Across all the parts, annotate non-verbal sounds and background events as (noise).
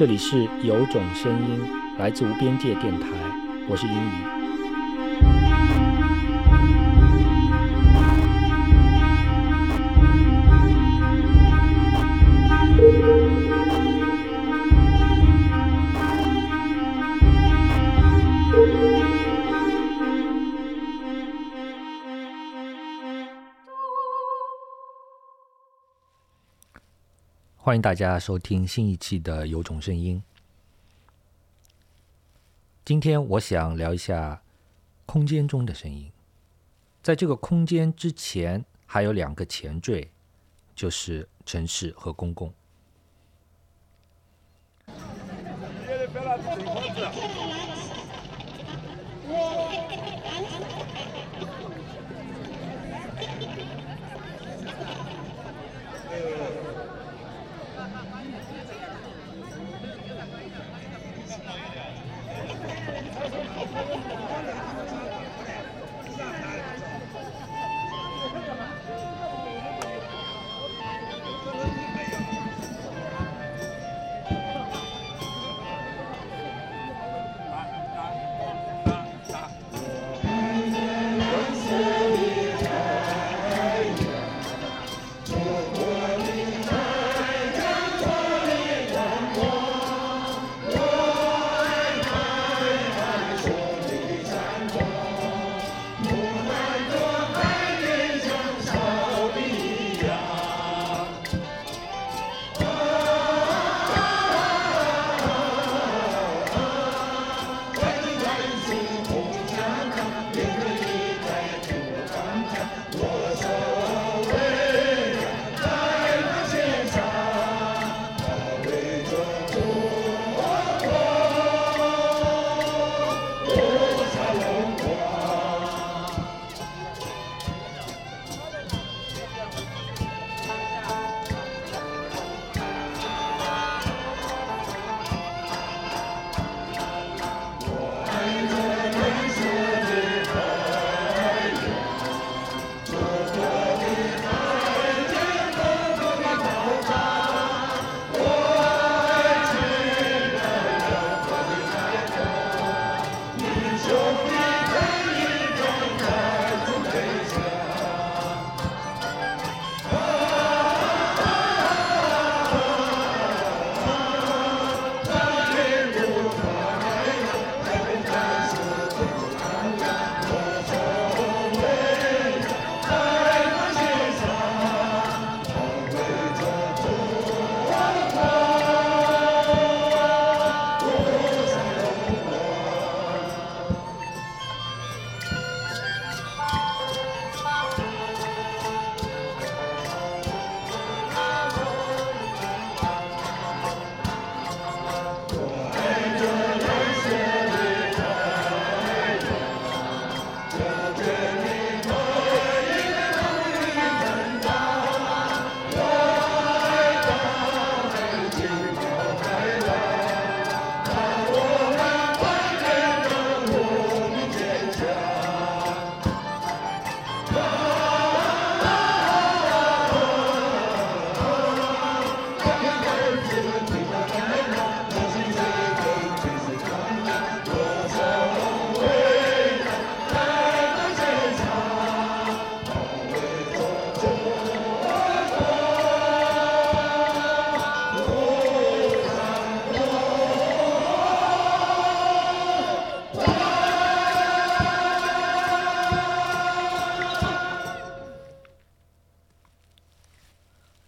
这里是有种声音来自无边界电台，我是英语。欢迎大家收听新一期的《有种声音》。今天我想聊一下空间中的声音。在这个空间之前，还有两个前缀，就是城市和公共。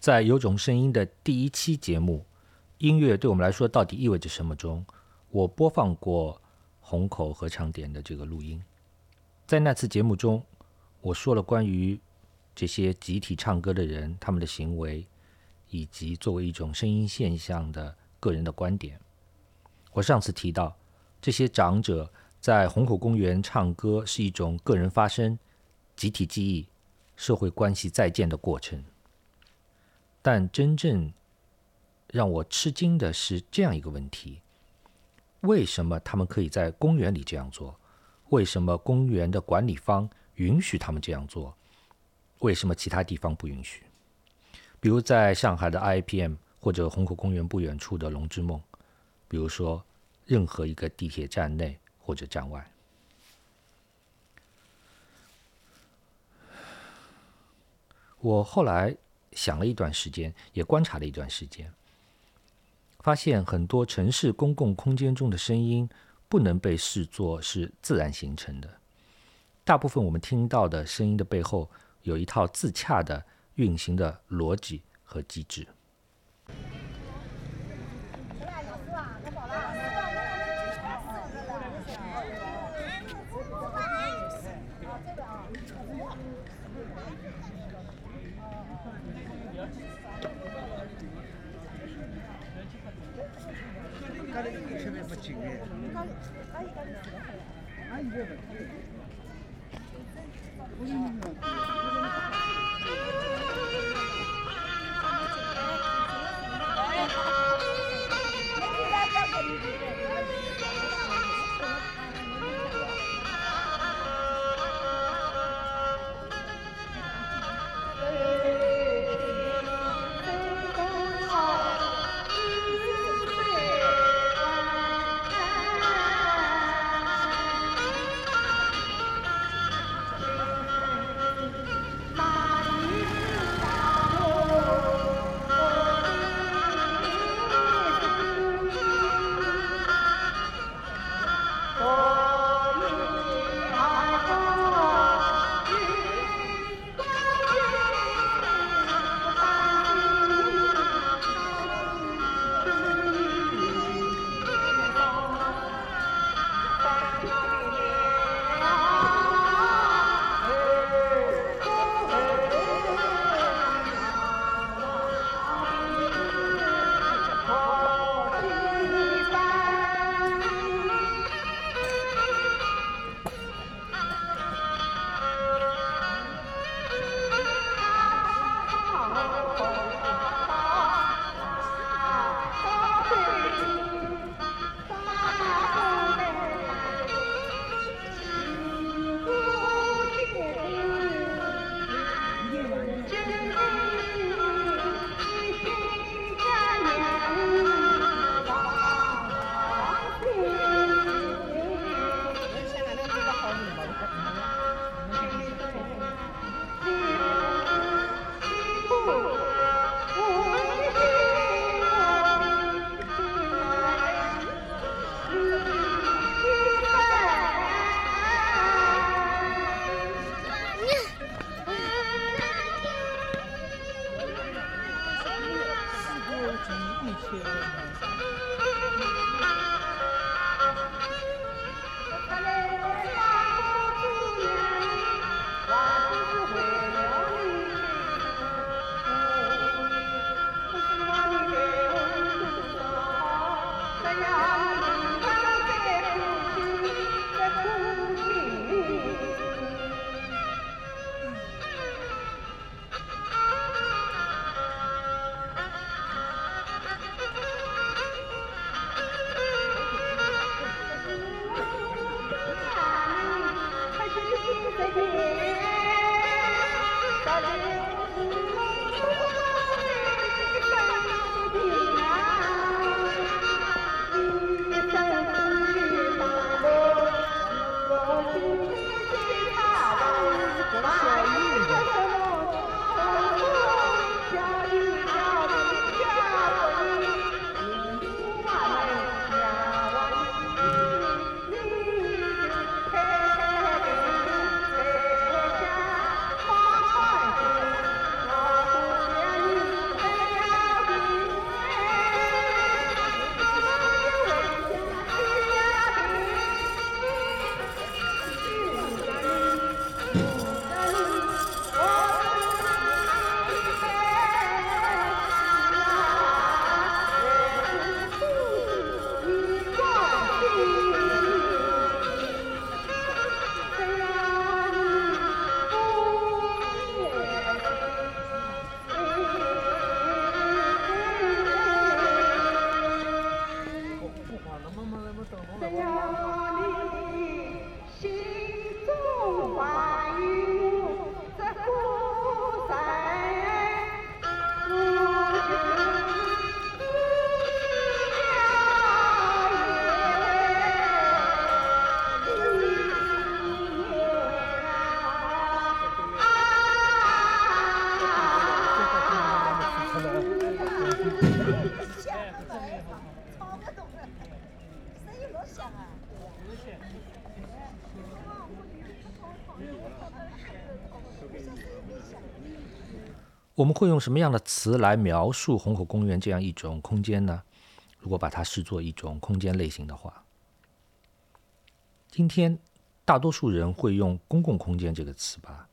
在有种声音的第一期节目，音乐对我们来说到底意味着什么？中，我播放过虹口合唱点的这个录音。在那次节目中，我说了关于这些集体唱歌的人他们的行为，以及作为一种声音现象的个人的观点。我上次提到，这些长者在虹口公园唱歌是一种个人发声、集体记忆、社会关系再建的过程。但真正让我吃惊的是这样一个问题：为什么他们可以在公园里这样做？为什么公园的管理方允许他们这样做？为什么其他地方不允许？比如在上海的 IPM 或者虹口公园不远处的龙之梦，比如说任何一个地铁站内或者站外。我后来想了一段时间，也观察了一段时间，发现很多城市公共空间中的声音不能被视作是自然形成的。大部分我们听到的声音的背后，有一套自洽的运行的逻辑和机制。driven. 我们会用什么样的词来描述虹口公园这样一种空间呢？如果把它视作一种空间类型的话，今天大多数人会用“公共空间”这个词吧？“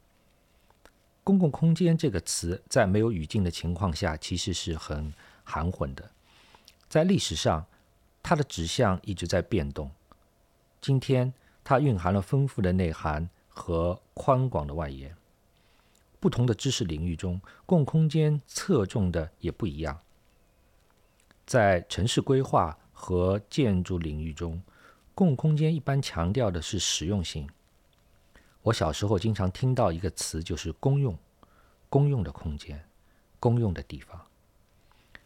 公共空间”这个词在没有语境的情况下，其实是很含混的。在历史上，它的指向一直在变动。今天，它蕴含了丰富的内涵和宽广的外延。不同的知识领域中，共空间侧重的也不一样。在城市规划和建筑领域中，共空间一般强调的是实用性。我小时候经常听到一个词，就是公用，公用的空间，公用的地方。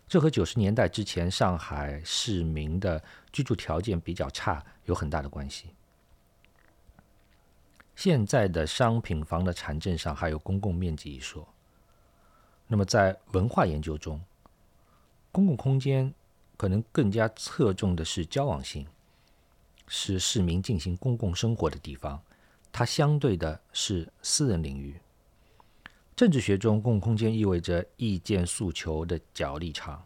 这和九十年代之前上海市民的居住条件比较差有很大的关系。现在的商品房的产证上还有公共面积一说。那么在文化研究中，公共空间可能更加侧重的是交往性，是市民进行公共生活的地方，它相对的是私人领域。政治学中，公共空间意味着意见诉求的角力场，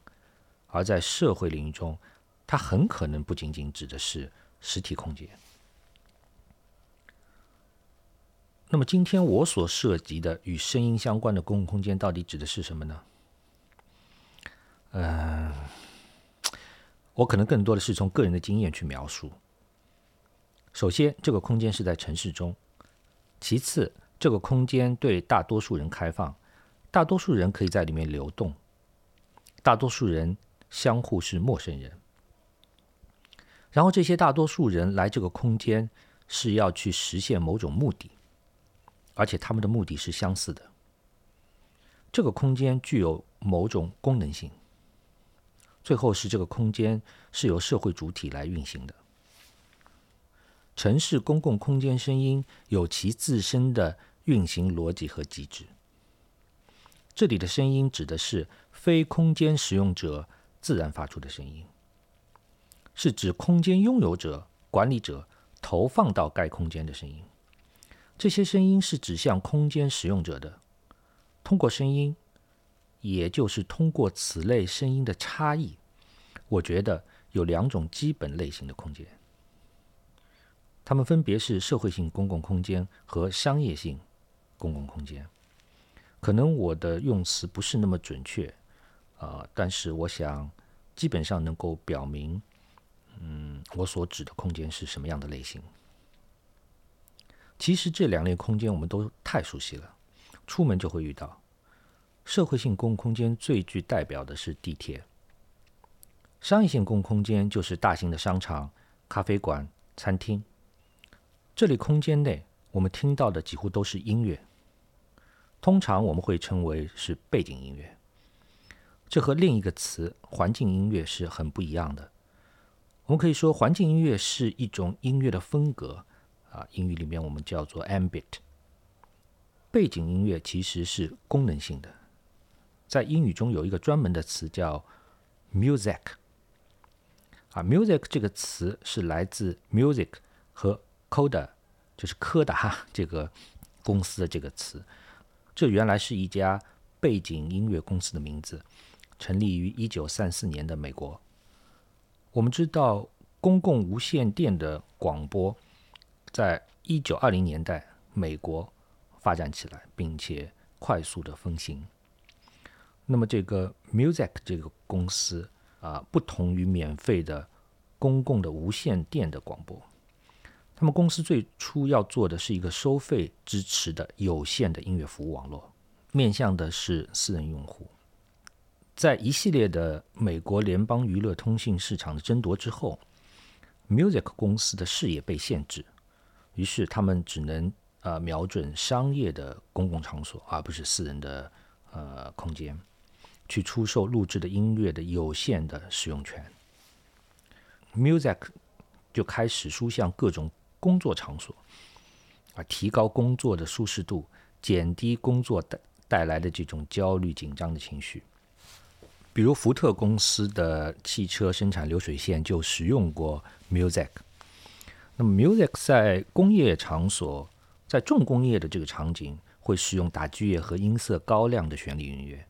而在社会领域中，它很可能不仅仅指的是实体空间。那么今天我所涉及的与声音相关的公共空间到底指的是什么呢？嗯，我可能更多的是从个人的经验去描述。首先，这个空间是在城市中；其次，这个空间对大多数人开放，大多数人可以在里面流动，大多数人相互是陌生人。然后，这些大多数人来这个空间是要去实现某种目的。而且他们的目的是相似的。这个空间具有某种功能性。最后是这个空间是由社会主体来运行的。城市公共空间声音有其自身的运行逻辑和机制。这里的声音指的是非空间使用者自然发出的声音，是指空间拥有者、管理者投放到该空间的声音。这些声音是指向空间使用者的。通过声音，也就是通过此类声音的差异，我觉得有两种基本类型的空间，它们分别是社会性公共空间和商业性公共空间。可能我的用词不是那么准确，啊，但是我想基本上能够表明，嗯，我所指的空间是什么样的类型。其实这两类空间我们都太熟悉了，出门就会遇到。社会性公共空间最具代表的是地铁，商业性公共空间就是大型的商场、咖啡馆、餐厅。这类空间内，我们听到的几乎都是音乐，通常我们会称为是背景音乐。这和另一个词“环境音乐”是很不一样的。我们可以说，环境音乐是一种音乐的风格。啊，英语里面我们叫做 ambit。背景音乐其实是功能性的，在英语中有一个专门的词叫 music。啊，music 这个词是来自 music 和 Coda，就是柯达 (laughs) 这个公司的这个词。这原来是一家背景音乐公司的名字，成立于一九三四年的美国。我们知道公共无线电的广播。在一九二零年代，美国发展起来，并且快速的风行。那么，这个 Music 这个公司啊，不同于免费的公共的无线电的广播，他们公司最初要做的是一个收费支持的有线的音乐服务网络，面向的是私人用户。在一系列的美国联邦娱乐通信市场的争夺之后，Music 公司的事业被限制。于是他们只能呃瞄准商业的公共场所，而不是私人的呃空间，去出售录制的音乐的有限的使用权。Music 就开始输向各种工作场所，啊，提高工作的舒适度，减低工作带带来的这种焦虑紧张的情绪。比如福特公司的汽车生产流水线就使用过 Music。那么，music 在工业场所，在重工业的这个场景，会使用打击乐和音色高亮的旋律音乐，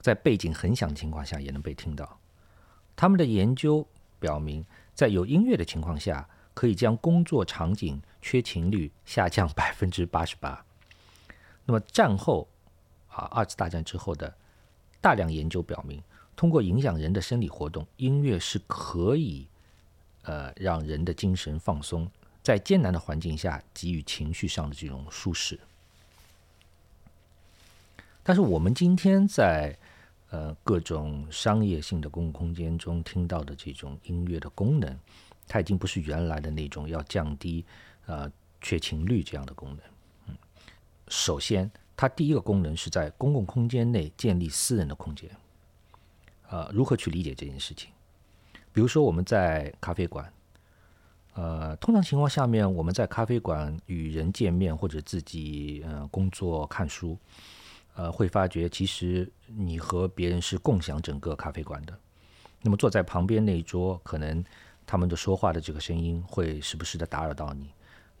在背景很响的情况下也能被听到。他们的研究表明，在有音乐的情况下，可以将工作场景缺勤率下降百分之八十八。那么战后啊，二次大战之后的大量研究表明，通过影响人的生理活动，音乐是可以。呃，让人的精神放松，在艰难的环境下给予情绪上的这种舒适。但是我们今天在呃各种商业性的公共空间中听到的这种音乐的功能，它已经不是原来的那种要降低呃缺勤率这样的功能。嗯，首先，它第一个功能是在公共空间内建立私人的空间。呃，如何去理解这件事情？比如说，我们在咖啡馆，呃，通常情况下面，我们在咖啡馆与人见面或者自己呃工作看书，呃，会发觉其实你和别人是共享整个咖啡馆的。那么坐在旁边那一桌，可能他们的说话的这个声音会时不时的打扰到你，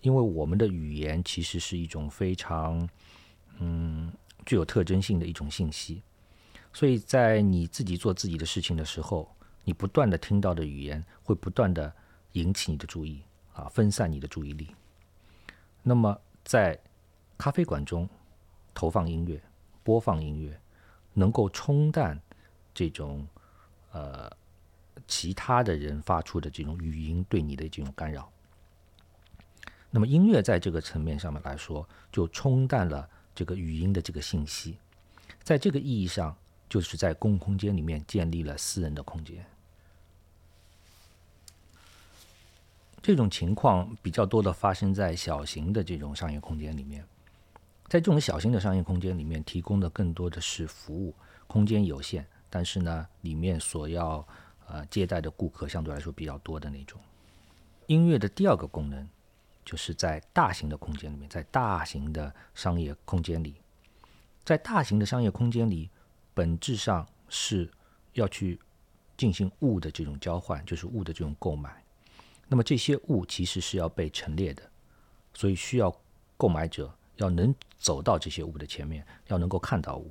因为我们的语言其实是一种非常嗯具有特征性的一种信息，所以在你自己做自己的事情的时候。你不断的听到的语言会不断的引起你的注意啊，分散你的注意力。那么在咖啡馆中投放音乐、播放音乐，能够冲淡这种呃其他的人发出的这种语音对你的这种干扰。那么音乐在这个层面上面来说，就冲淡了这个语音的这个信息，在这个意义上。就是在公共空间里面建立了私人的空间，这种情况比较多的发生在小型的这种商业空间里面，在这种小型的商业空间里面，提供的更多的是服务，空间有限，但是呢，里面所要呃接待的顾客相对来说比较多的那种。音乐的第二个功能，就是在大型的空间里面，在大型的商业空间里，在大型的商业空间里。本质上是要去进行物的这种交换，就是物的这种购买。那么这些物其实是要被陈列的，所以需要购买者要能走到这些物的前面，要能够看到物。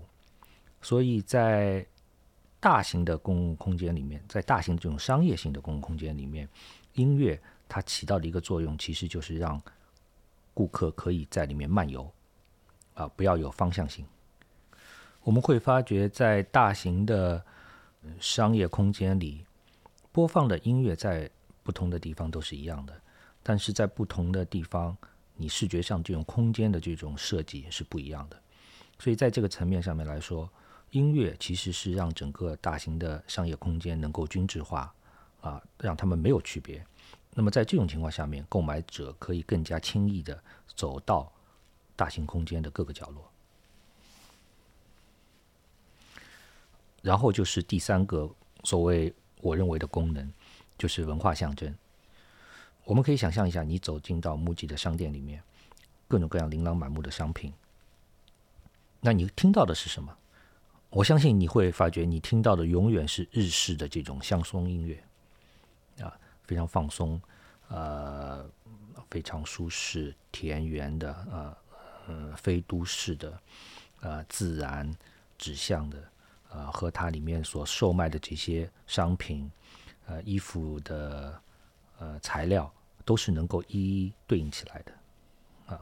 所以在大型的公共空间里面，在大型这种商业性的公共空间里面，音乐它起到的一个作用，其实就是让顾客可以在里面漫游，啊，不要有方向性。我们会发觉，在大型的商业空间里，播放的音乐在不同的地方都是一样的，但是在不同的地方，你视觉上这种空间的这种设计是不一样的。所以在这个层面上面来说，音乐其实是让整个大型的商业空间能够均质化，啊，让他们没有区别。那么在这种情况下面，购买者可以更加轻易的走到大型空间的各个角落。然后就是第三个所谓我认为的功能，就是文化象征。我们可以想象一下，你走进到木吉的商店里面，各种各样琳琅满目的商品，那你听到的是什么？我相信你会发觉，你听到的永远是日式的这种乡松音乐，啊，非常放松，呃，非常舒适、田园的，呃，呃，非都市的，呃，自然指向的。呃，和它里面所售卖的这些商品，呃，衣服的呃材料，都是能够一一对应起来的。啊，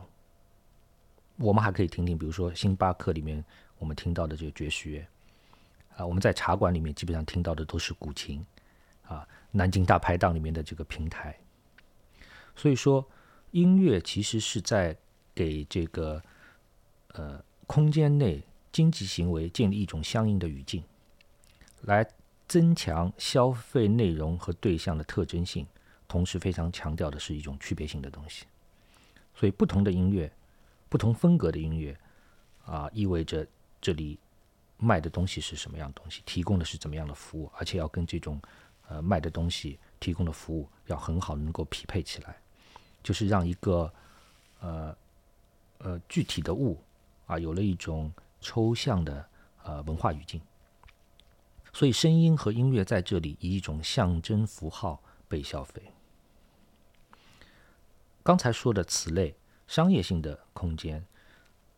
我们还可以听听，比如说星巴克里面我们听到的这个爵士乐，啊，我们在茶馆里面基本上听到的都是古琴，啊，南京大排档里面的这个平台。所以说，音乐其实是在给这个呃空间内。经济行为建立一种相应的语境，来增强消费内容和对象的特征性，同时非常强调的是一种区别性的东西。所以，不同的音乐，不同风格的音乐，啊，意味着这里卖的东西是什么样东西，提供的是怎么样的服务，而且要跟这种呃卖的东西提供的服务要很好能够匹配起来，就是让一个呃呃具体的物啊有了一种。抽象的呃文化语境，所以声音和音乐在这里以一种象征符号被消费。刚才说的此类商业性的空间，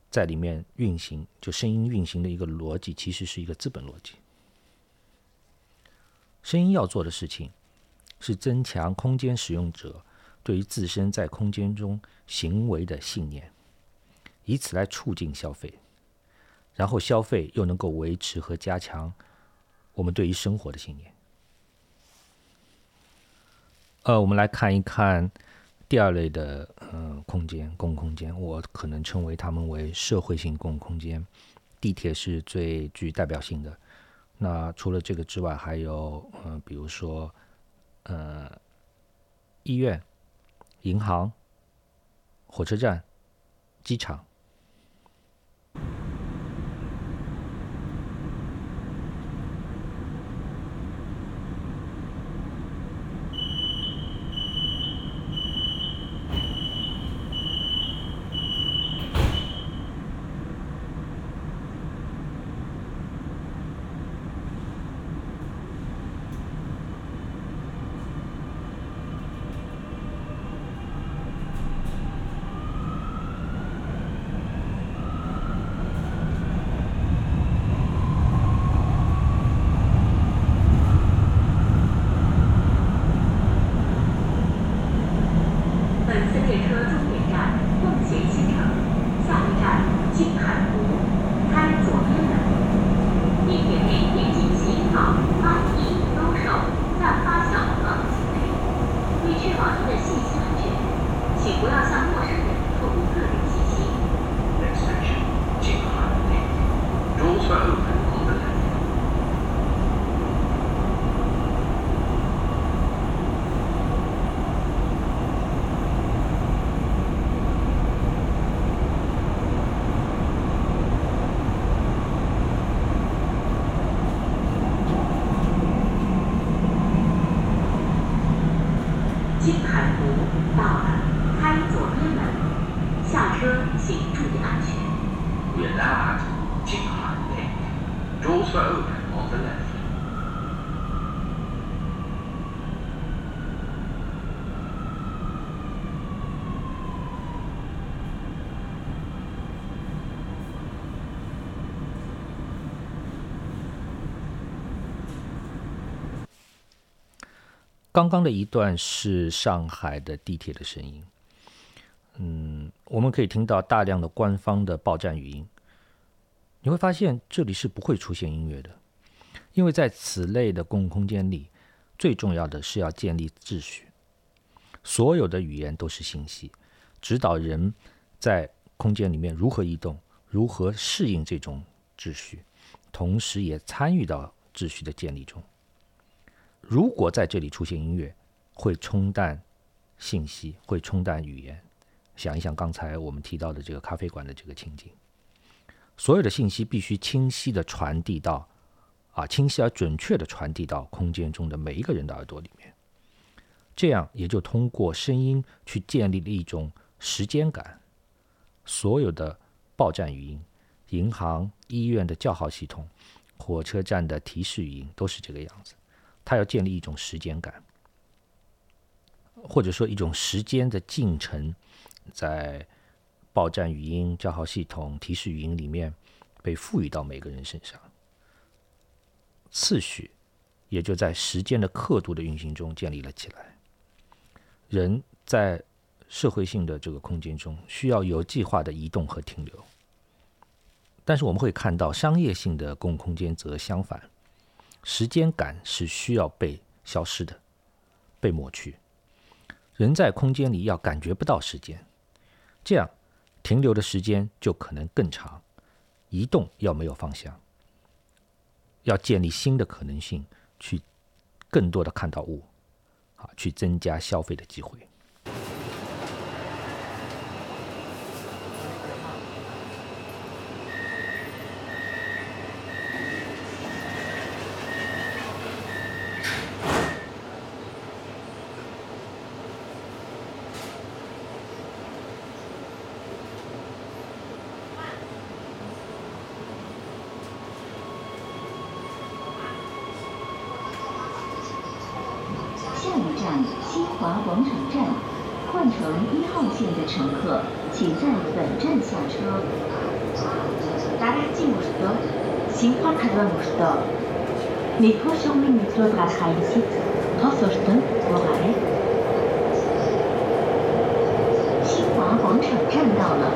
在里面运行，就声音运行的一个逻辑，其实是一个资本逻辑。声音要做的事情，是增强空间使用者对于自身在空间中行为的信念，以此来促进消费，然后消费又能够维持和加强我们对于生活的信念。呃，我们来看一看第二类的嗯空间，公共空间，我可能称为它们为社会性公共空间。地铁是最具代表性的。那除了这个之外，还有嗯，比如说呃，医院、银行、火车站、机场。刚刚的一段是上海的地铁的声音，嗯，我们可以听到大量的官方的报站语音。你会发现这里是不会出现音乐的，因为在此类的公共空间里，最重要的是要建立秩序。所有的语言都是信息，指导人在空间里面如何移动，如何适应这种秩序，同时也参与到秩序的建立中。如果在这里出现音乐，会冲淡信息，会冲淡语言。想一想刚才我们提到的这个咖啡馆的这个情景，所有的信息必须清晰的传递到，啊，清晰而准确的传递到空间中的每一个人的耳朵里面。这样也就通过声音去建立了一种时间感。所有的报站语音、银行、医院的叫号系统、火车站的提示语音都是这个样子。它要建立一种时间感，或者说一种时间的进程，在报站语音、叫号系统、提示语音里面被赋予到每个人身上，次序也就在时间的刻度的运行中建立了起来。人在社会性的这个空间中需要有计划的移动和停留，但是我们会看到商业性的公共空间则相反。时间感是需要被消失的，被抹去。人在空间里要感觉不到时间，这样停留的时间就可能更长。移动要没有方向，要建立新的可能性，去更多的看到物，啊，去增加消费的机会。塔姆乌什达，尼科什明尼托达尔卡利什，塔索什坦，瓦哈耶。新华广场站到了，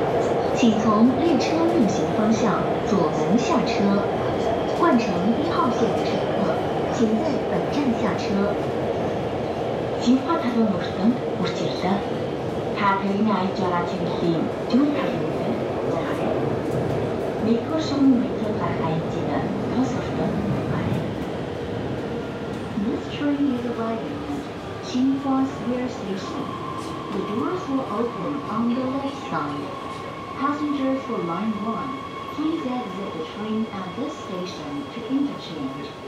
请从列车运行方向左门下车。换乘一号线的乘客，请在本站下车。新华塔姆乌什坦，乌什尔达，塔特里纳伊扎切利姆，朱卡利什，瓦哈耶，尼科什明尼。Xinhua Square Station. The doors will open on the left side. Passengers for Line 1, please exit the train at this station to interchange.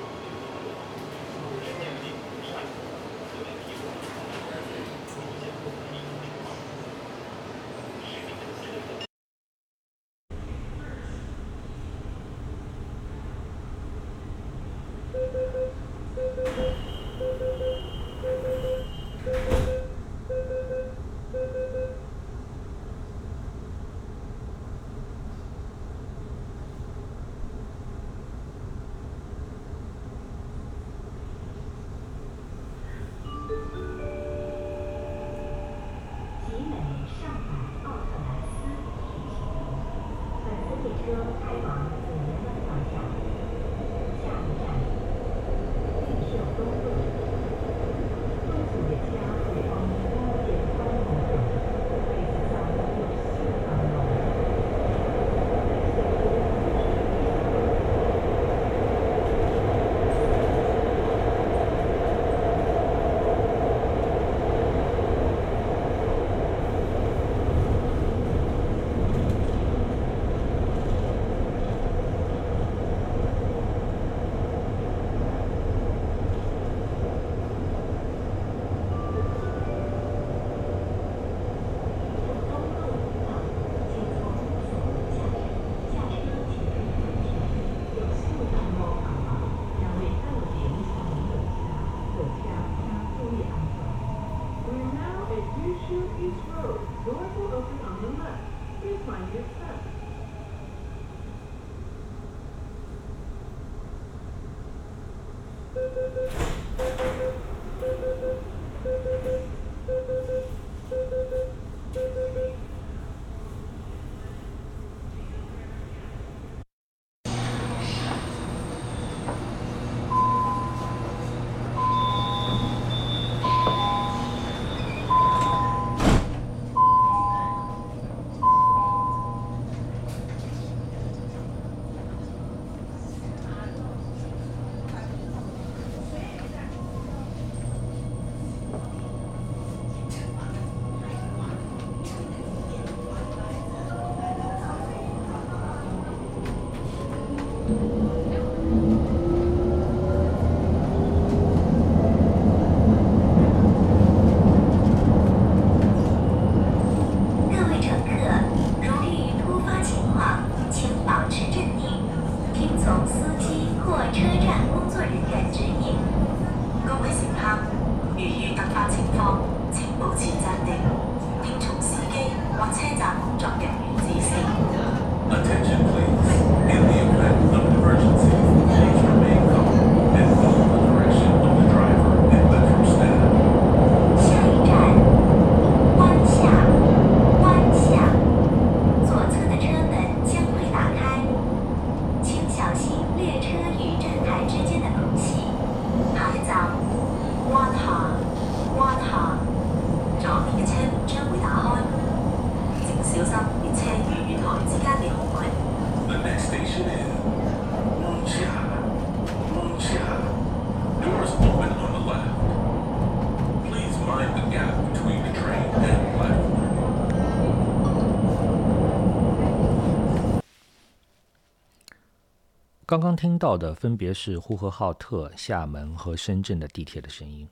刚刚听到的分别是呼和浩特、厦门和深圳的地铁的声音。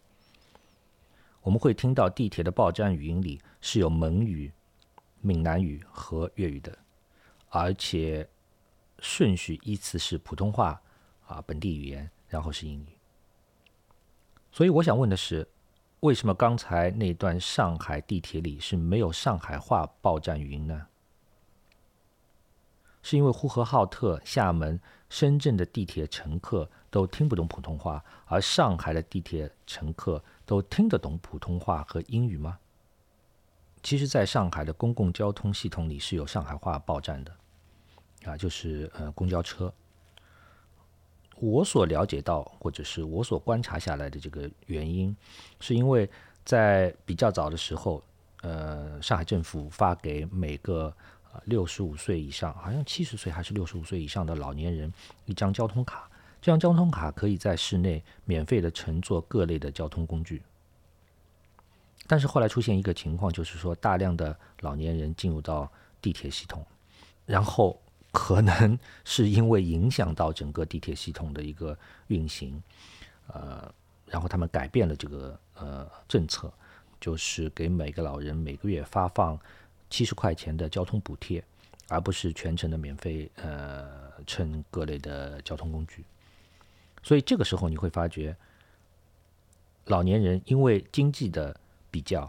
我们会听到地铁的报站语音里是有蒙语、闽南语和粤语的，而且顺序依次是普通话啊本地语言，然后是英语。所以我想问的是，为什么刚才那段上海地铁里是没有上海话报站语音呢？是因为呼和浩特、厦门、深圳的地铁乘客都听不懂普通话，而上海的地铁乘客都听得懂普通话和英语吗？其实，在上海的公共交通系统里是有上海话报站的，啊，就是呃公交车。我所了解到，或者是我所观察下来的这个原因，是因为在比较早的时候，呃，上海政府发给每个六十五岁以上，好像七十岁还是六十五岁以上的老年人一张交通卡，这张交通卡可以在市内免费的乘坐各类的交通工具。但是后来出现一个情况，就是说大量的老年人进入到地铁系统，然后可能 (laughs) 是因为影响到整个地铁系统的一个运行，呃，然后他们改变了这个呃政策，就是给每个老人每个月发放七十块钱的交通补贴，而不是全程的免费呃乘各类的交通工具。所以这个时候你会发觉，老年人因为经济的比较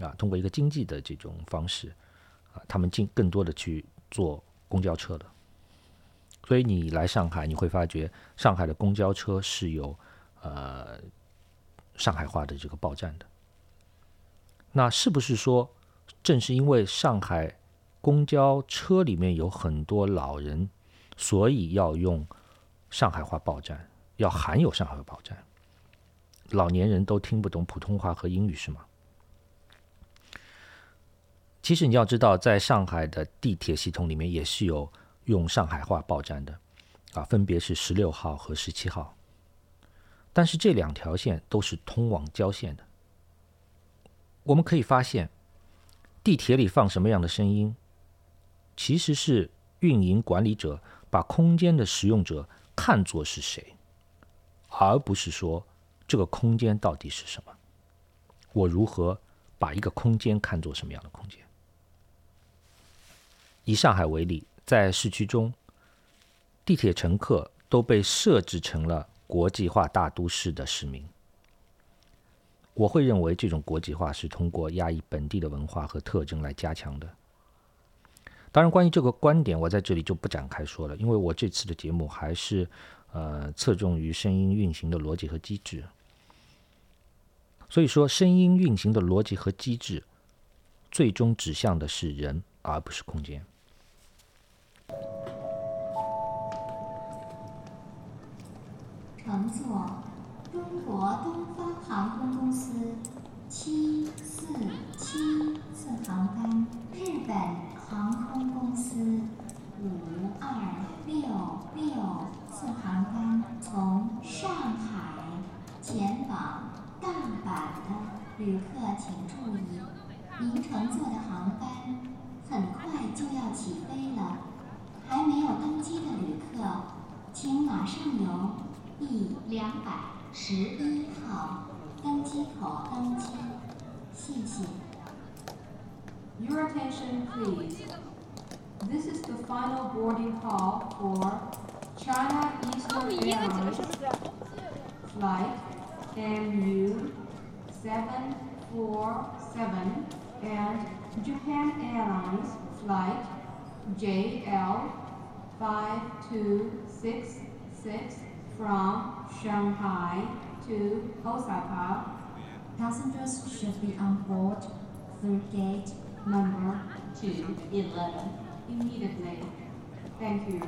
啊，通过一个经济的这种方式啊，他们进更多的去坐公交车了。所以你来上海，你会发觉上海的公交车是有呃上海话的这个报站的。那是不是说，正是因为上海公交车里面有很多老人，所以要用上海话报站，要含有上海话报站？老年人都听不懂普通话和英语是吗？其实你要知道，在上海的地铁系统里面也是有用上海话报站的，啊，分别是十六号和十七号。但是这两条线都是通往郊县的。我们可以发现，地铁里放什么样的声音，其实是运营管理者把空间的使用者看作是谁，而不是说。这个空间到底是什么？我如何把一个空间看作什么样的空间？以上海为例，在市区中，地铁乘客都被设置成了国际化大都市的市民。我会认为这种国际化是通过压抑本地的文化和特征来加强的。当然，关于这个观点，我在这里就不展开说了，因为我这次的节目还是呃侧重于声音运行的逻辑和机制。所以说，声音运行的逻辑和机制，最终指向的是人，而不是空间。乘坐中国东方航空公司七四七次航班，日本航空公司五二六六次航班，从上海前往。大阪的旅客请注意，您乘坐的航班很快就要起飞了，还没有登机的旅客，请马上由第两百十一号登机口登机，谢谢。 Your attention, please. This is the final boarding call for China Eastern Airlines flight MU 747 and Japan Airlines flight JL 5266 from Shanghai to Osaka Passengers should be on board through gate number 211 immediately. Thank you.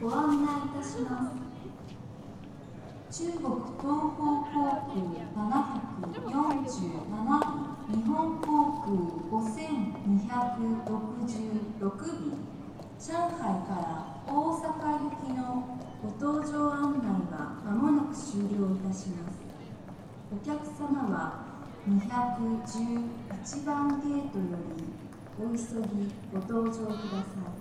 ご案内いたします。中国東方航空747日本航空5266便上海からご搭乗案内はまもなく終了いたします。お客様は211番ゲートよりお急ぎご搭乗ください。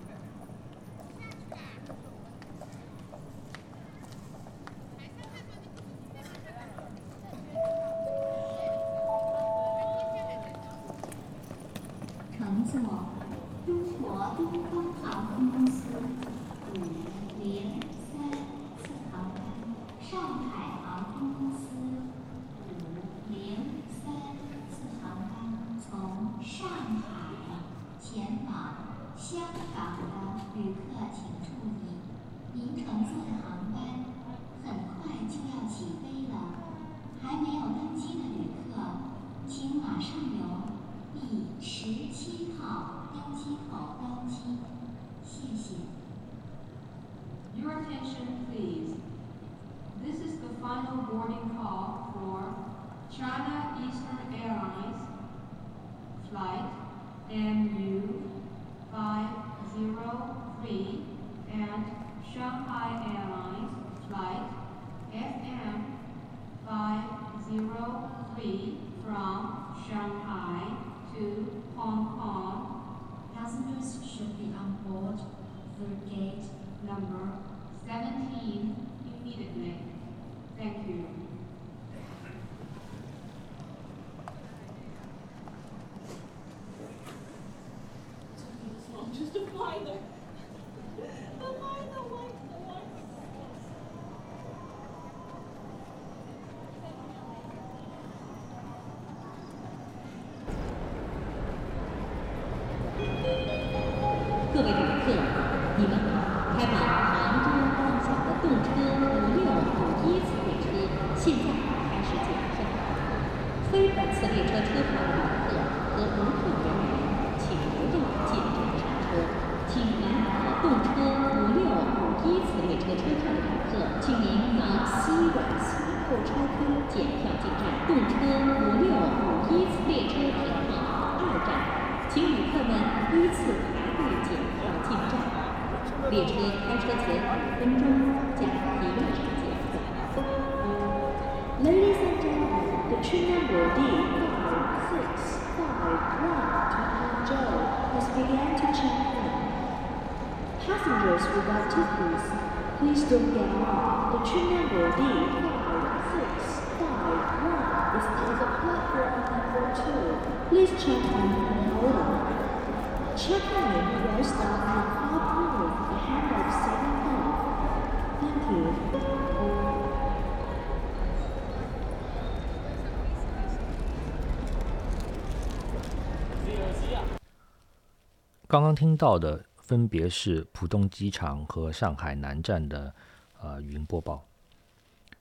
刚刚听到的分别是浦东机场和上海南站的呃语音播报。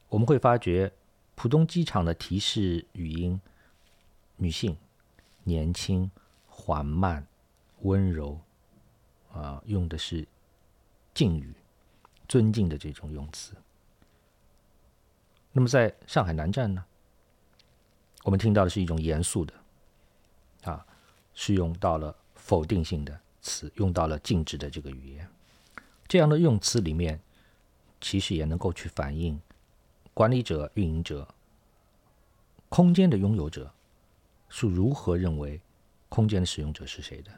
我们会发觉，浦东机场的提示语音，女性、年轻、缓慢、温柔，啊、用的是敬语、尊敬的这种用词。那么在上海南站呢，我们听到的是一种严肃的，啊，是用到了否定性的词，用到了禁止的这个语言。这样的用词里面，其实也能够去反映管理者、运营者、空间的拥有者是如何认为空间的使用者是谁的。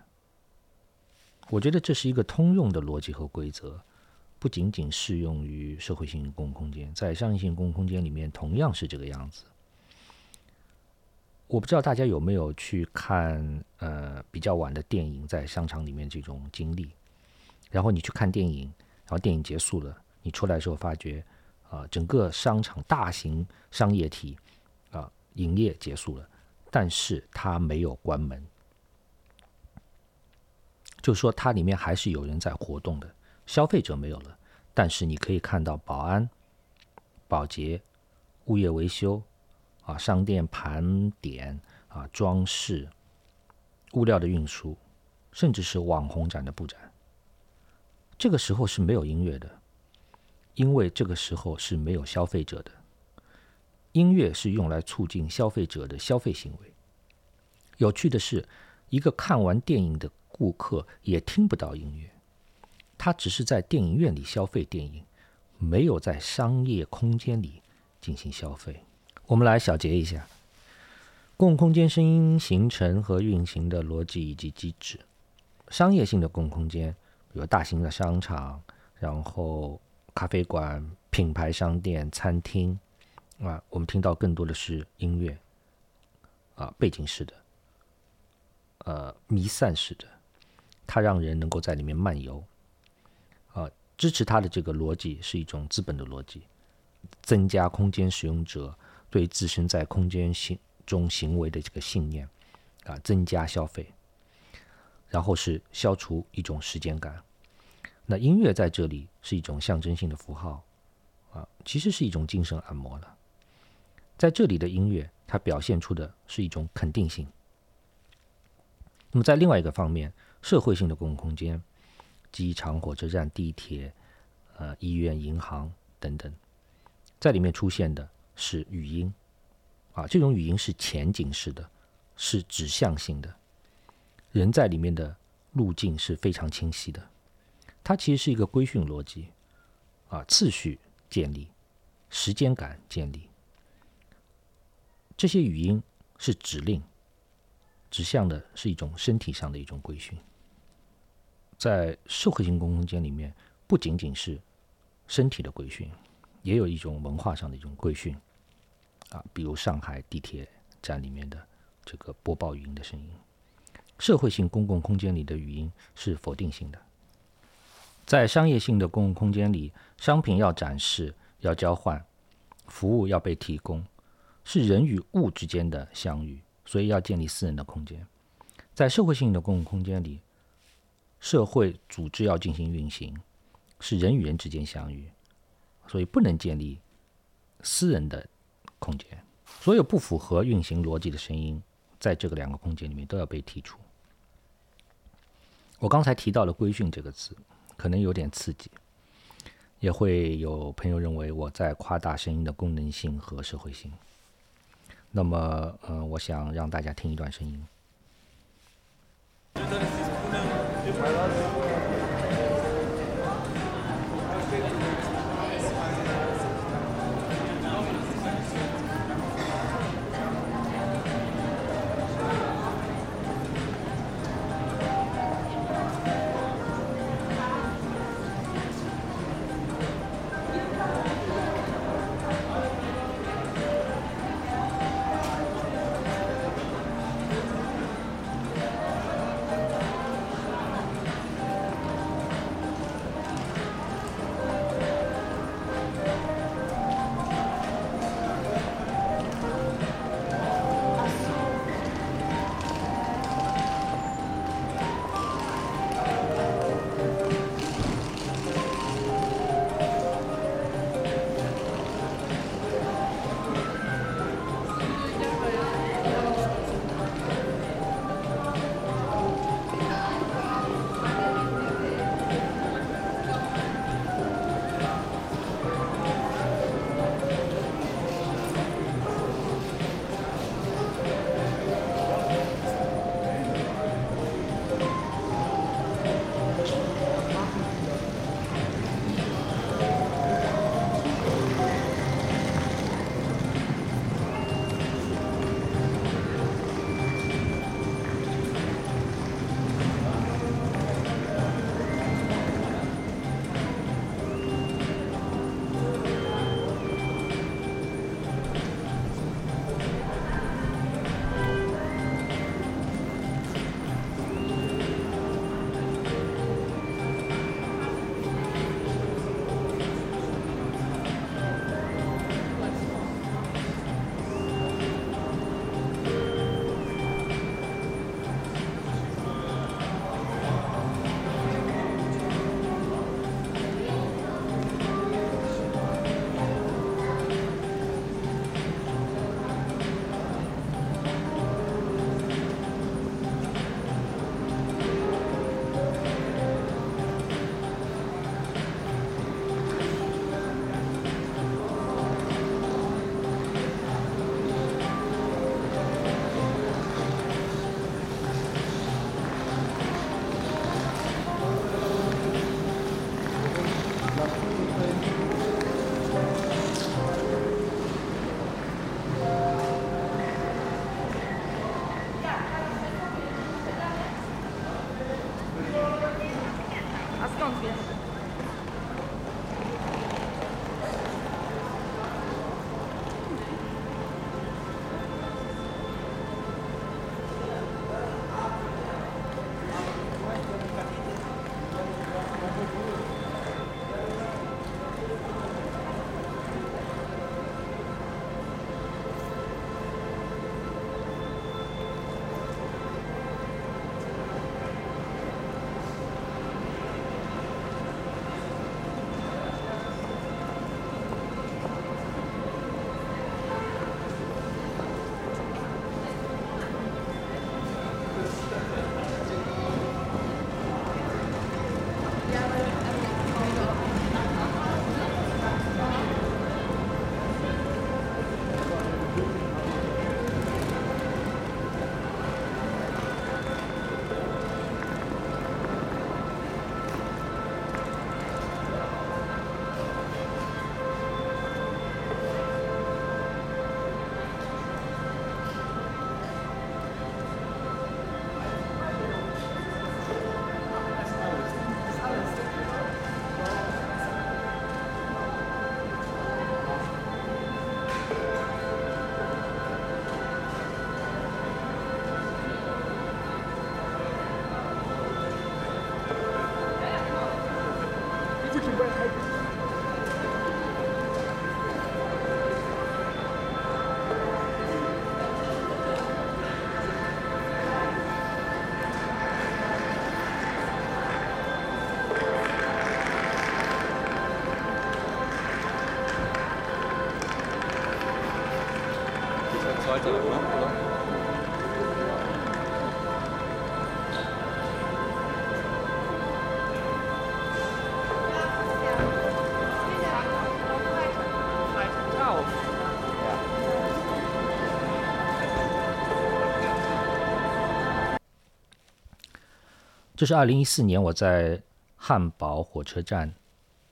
我觉得这是一个通用的逻辑和规则，不仅仅适用于社会性公共空间，在商业性公共空间里面同样是这个样子。我不知道大家有没有去看呃比较晚的电影，在商场里面这种经历，然后你去看电影，然后电影结束了，你出来的时候发觉，啊、整个商场大型商业体啊、营业结束了，但是它没有关门，就是说它里面还是有人在活动的，消费者没有了，但是你可以看到保安、保洁、物业维修。啊，商店盘点啊，装饰、物料的运输，甚至是网红展的布展。这个时候是没有音乐的，因为这个时候是没有消费者的。音乐是用来促进消费者的消费行为。有趣的是，一个看完电影的顾客也听不到音乐，他只是在电影院里消费电影，没有在商业空间里进行消费。我们来小结一下公共空间声音形成和运行的逻辑以及机制。商业性的公共空间，比如大型的商场，然后咖啡馆、品牌商店、餐厅，啊，我们听到更多的是音乐，啊，背景式的，呃，弥散式的，它让人能够在里面漫游。啊，支持它的这个逻辑是一种资本的逻辑，增加空间使用者。对自身在空间行中行为的这个信念，啊，增加消费，然后是消除一种时间感。那音乐在这里是一种象征性的符号，啊，其实是一种精神按摩了。在这里的音乐它表现出的是一种肯定性。那么在另外一个方面，社会性的公共空间，机场、火车站、地铁、呃医院、银行等等，在里面出现的是语音，啊，这种语音是前景式的，是指向性的，人在里面的路径是非常清晰的，它其实是一个规训逻辑，啊，次序建立，时间感建立，这些语音是指令。指向的是一种身体上的一种规训，在社会性公空间里面，不仅仅是身体的规训，也有一种文化上的一种规训，啊，比如上海地铁站里面的这个播报语音的声音。社会性公共空间里的语音是否定性的，在商业性的公共空间里，商品要展示、要交换，服务要被提供，是人与物之间的相遇。所以要建立私人的空间，在社会性的公共空间里，社会组织要进行运行，是人与人之间相遇，所以不能建立私人的空间。所有不符合运行逻辑的声音，在这个两个空间里面都要被剔除。我刚才提到了“规训”这个词，可能有点刺激，也会有朋友认为我在夸大声音的功能性和社会性。那么，嗯，我想让大家听一段声音。这是二零一四年我在汉堡火车站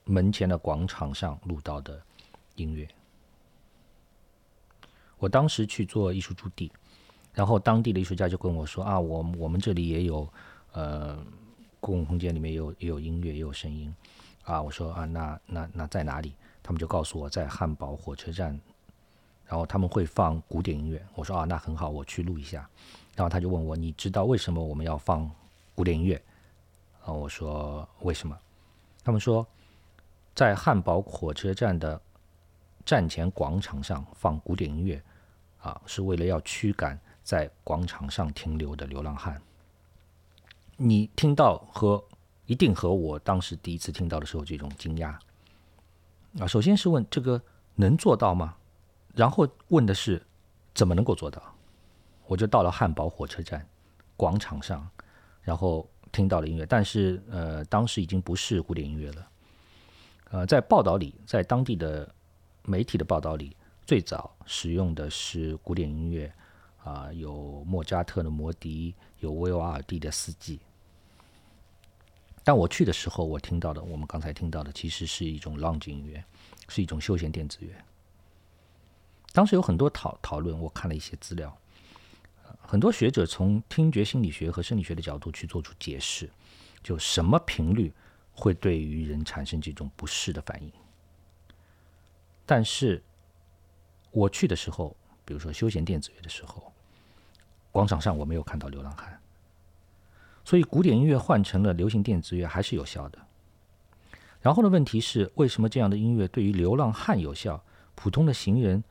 门前的广场上录到的音乐。我当时去做艺术驻地，然后当地的艺术家就跟我说啊，我我们这里也有呃公共空间里面有也有音乐也有声音啊。我说啊，那那那在哪里？他们就告诉我在汉堡火车站，然后他们会放古典音乐。我说啊，那很好，我去录一下。然后他就问我，你知道为什么我们要放古典音乐？啊，我说为什么？他们说，在汉堡火车站的站前广场上放古典音乐，啊，是为了要驱赶在广场上停留的流浪汉。你听到和一定和我当时第一次听到的时候这种惊讶啊，首先是问这个能做到吗？然后问的是怎么能够做到？我就到了汉堡火车站广场上，然后。听到了音乐，但是呃，当时已经不是古典音乐了。呃，在报道里，在当地的媒体的报道里，最早使用的是古典音乐，啊、有莫扎特的《魔笛》，有维瓦尔第的《四季》。但我去的时候，我听到的，我们刚才听到的，其实是一种 lounge 音乐，是一种休闲电子乐。当时有很多讨讨论，我看了一些资料。很多学者从听觉心理学和生理学的角度去做出解释，就什么频率会对于人产生这种不适的反应。但是我去的时候，比如说休闲电子乐的时候，广场上我没有看到流浪汉，所以古典音乐换成了流行电子乐还是有效的。然后的问题是，为什么这样的音乐对于流浪汉有效，普通的行人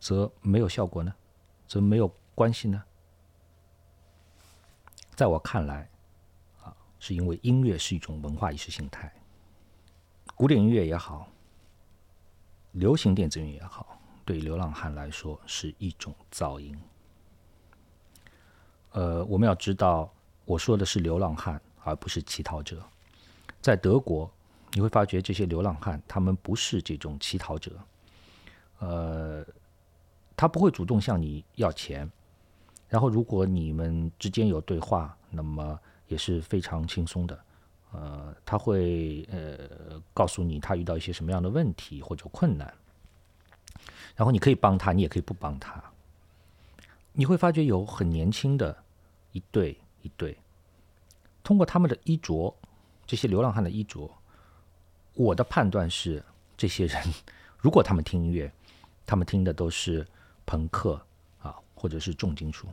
则没有效果呢？则没有关系呢？在我看来，啊，是因为音乐是一种文化意识形态，古典音乐也好，流行电子乐也好，对流浪汉来说是一种噪音。呃，我们要知道，我说的是流浪汉，而不是乞讨者。在德国，你会发觉这些流浪汉，他们不是这种乞讨者，呃，他不会主动向你要钱。然后，如果你们之间有对话，那么也是非常轻松的。呃，他会呃告诉你他遇到一些什么样的问题或者困难，然后你可以帮他，你也可以不帮他。你会发觉有很年轻的一对一对，通过他们的衣着，这些流浪汉的衣着，我的判断是，这些人 (laughs) 如果他们听音乐，他们听的都是朋克啊，或者是重金属。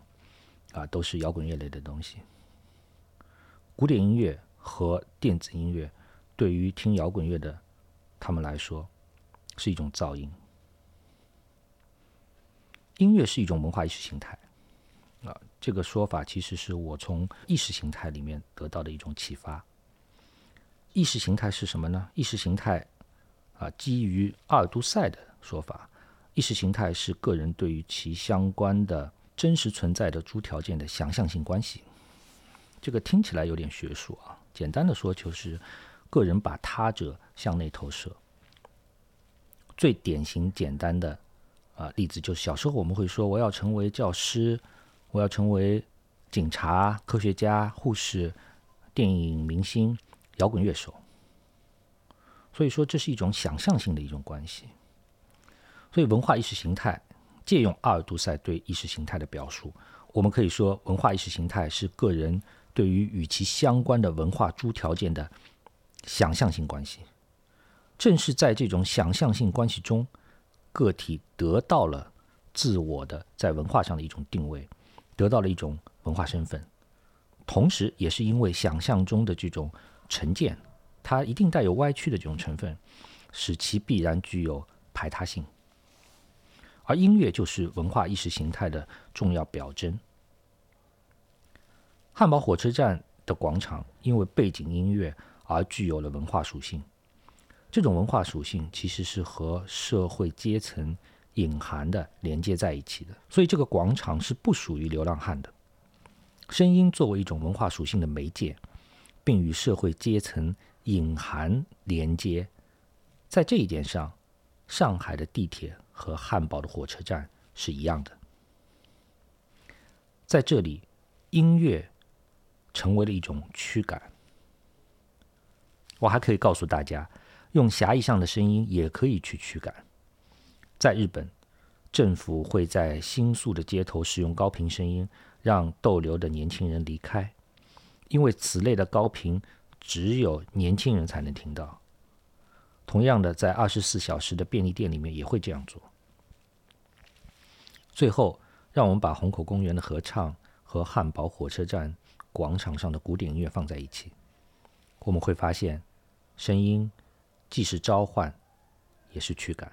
啊，都是摇滚乐类的东西。古典音乐和电子音乐对于听摇滚乐的他们来说是一种噪音。音乐是一种文化意识形态啊，这个说法其实是我从意识形态里面得到的一种启发。意识形态是什么呢？意识形态啊，基于阿尔都塞的说法，意识形态是个人对于其相关的。真实存在的诸条件的想象性关系，这个听起来有点学术啊。简单的说，就是个人把他者向内投射。最典型简单的啊例子就是小时候我们会说我要成为教师，我要成为警察、科学家、护士、电影明星、摇滚乐手。所以说这是一种想象性的一种关系。所以文化意识形态。借用阿尔都塞对意识形态的表述，我们可以说，文化意识形态是个人对于与其相关的文化诸条件的想象性关系。正是在这种想象性关系中，个体得到了自我的在文化上的一种定位，得到了一种文化身份。同时，也是因为想象中的这种成见，它一定带有歪曲的这种成分，使其必然具有排他性。而音乐就是文化意识形态的重要表征。汉堡火车站的广场因为背景音乐而具有了文化属性，这种文化属性其实是和社会阶层隐含的连接在一起的。所以这个广场是不属于流浪汉的。声音作为一种文化属性的媒介，并与社会阶层隐含连接，在这一点上，上海的地铁和汉堡的火车站是一样的。在这里，音乐成为了一种驱赶。我还可以告诉大家，用狭义上的声音也可以去驱赶。在日本，政府会在新宿的街头使用高频声音，让逗留的年轻人离开，因为此类的高频只有年轻人才能听到。同样的，在二十四小时的便利店里面也会这样做。最后，让我们把虹口公园的合唱和汉堡火车站广场上的古典音乐放在一起，我们会发现。声音既是召唤，也是驱赶。